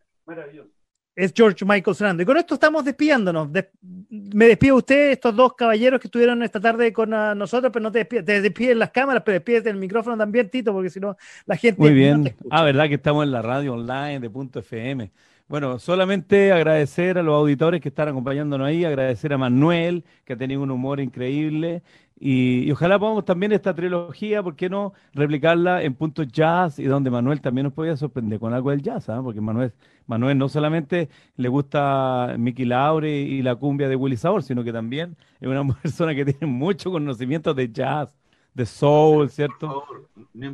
Es George Michael sonando. Y con esto estamos despidiéndonos. Des- me despido de ustedes, estos dos caballeros que estuvieron esta tarde con ah, nosotros, pero no te despiden, te despiden las cámaras, pero despídete el micrófono también, Tito, porque si no, la gente. Muy no bien. te ah, verdad que estamos en la radio online de Punto FM. Bueno, solamente agradecer a los auditores que están acompañándonos ahí, agradecer a Manuel, que ha tenido un humor increíble, y, y ojalá podamos también esta trilogía, ¿por qué no replicarla en puntos jazz y donde Manuel también nos podía sorprender con algo del jazz, ¿ah? Porque Manuel, Manuel no solamente le gusta Mickey Laure y la cumbia de Willy Sabor, sino que también es una persona que tiene mucho conocimiento de jazz, de soul, ¿cierto?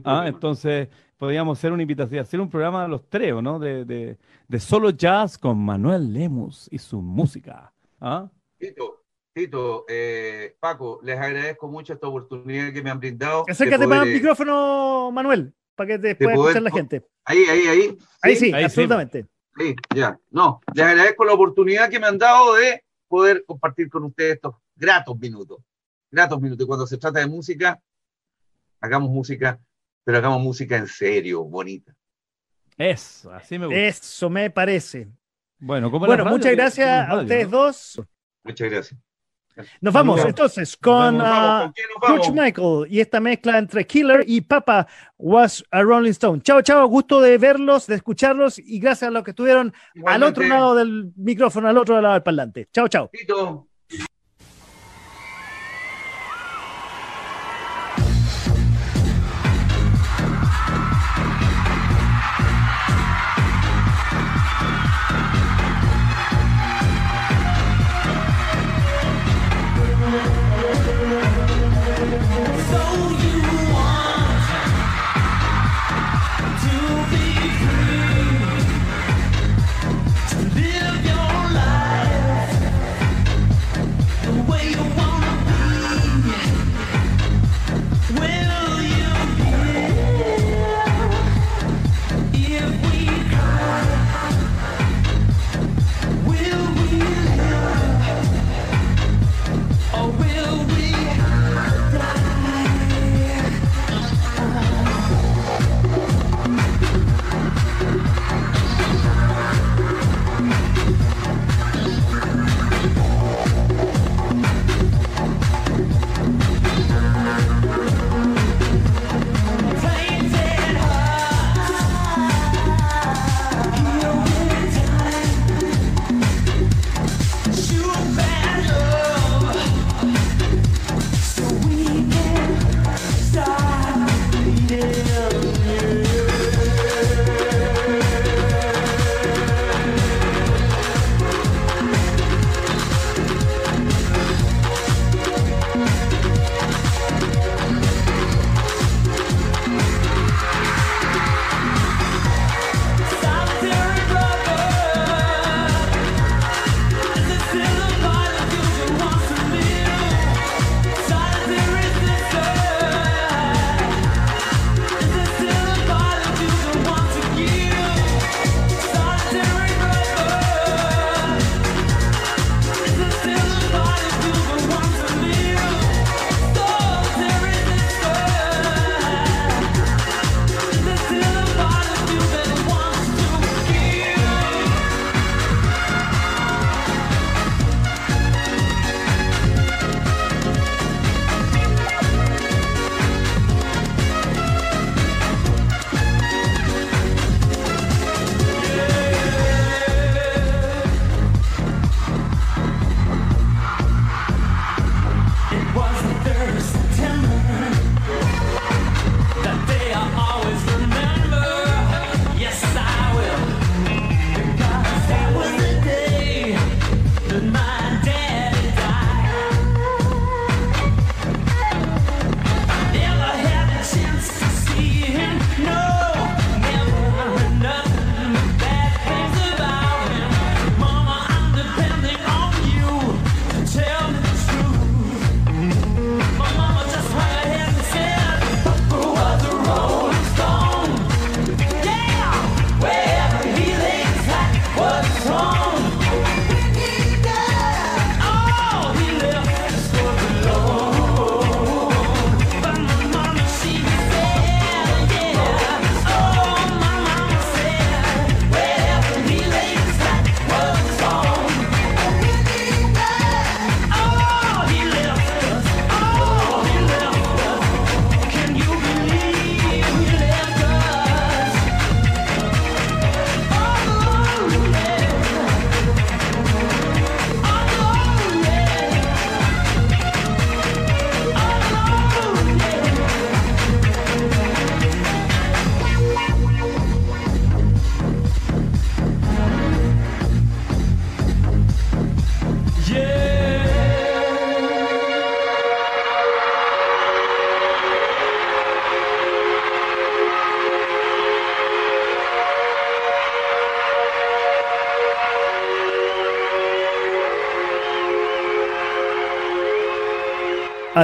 Ah, entonces podríamos hacer una invitación, hacer un programa de los tres, ¿o ¿no? De, de, de solo jazz con Manuel Lemus y su música. ¿Ah? Tito, Tito, eh, Paco, les agradezco mucho esta oportunidad que me han brindado. Acércate para el eh, micrófono, Manuel, para que te pueda poder escuchar la gente. Ahí, ahí, ahí. Ahí sí, Ahí sí. absolutamente. Sí, ya. No, les agradezco la oportunidad que me han dado de poder compartir con ustedes estos gratos minutos. Gratos minutos. Y Cuando se trata de música, hagamos música, pero hagamos música en serio, bonita. Eso, así me gusta. Eso me parece. Bueno, como Bueno, radio, muchas gracias a ustedes ¿no? dos. Muchas gracias. Nos vamos Nos entonces con vamos. ah, Michael y esta mezcla entre Killer y Papa Was a Rolling Stone. Chao, chao, gusto de verlos, de escucharlos y gracias a los que estuvieron al otro lado del micrófono, al otro lado del parlante. Chao, chao.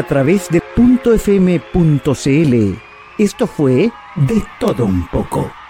A través de .fm.cl. Esto fue De Todo Un Poco.